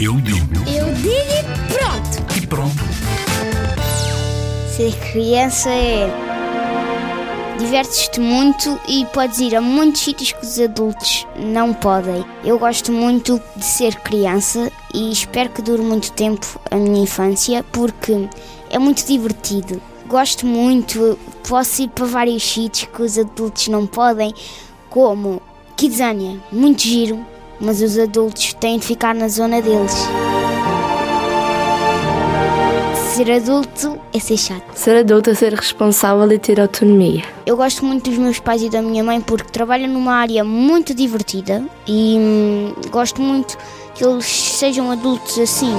Eu digo Eu digo e pronto. e pronto. Ser criança é. Divertes-te muito e podes ir a muitos sítios que os adultos não podem. Eu gosto muito de ser criança e espero que dure muito tempo a minha infância porque é muito divertido. Gosto muito, posso ir para vários sítios que os adultos não podem, como Kidzania, muito giro, mas os adultos têm de ficar na zona deles. Ser adulto é ser chato. Ser adulto é ser responsável e ter autonomia. Eu gosto muito dos meus pais e da minha mãe porque trabalham numa área muito divertida e hum, gosto muito que eles sejam adultos assim.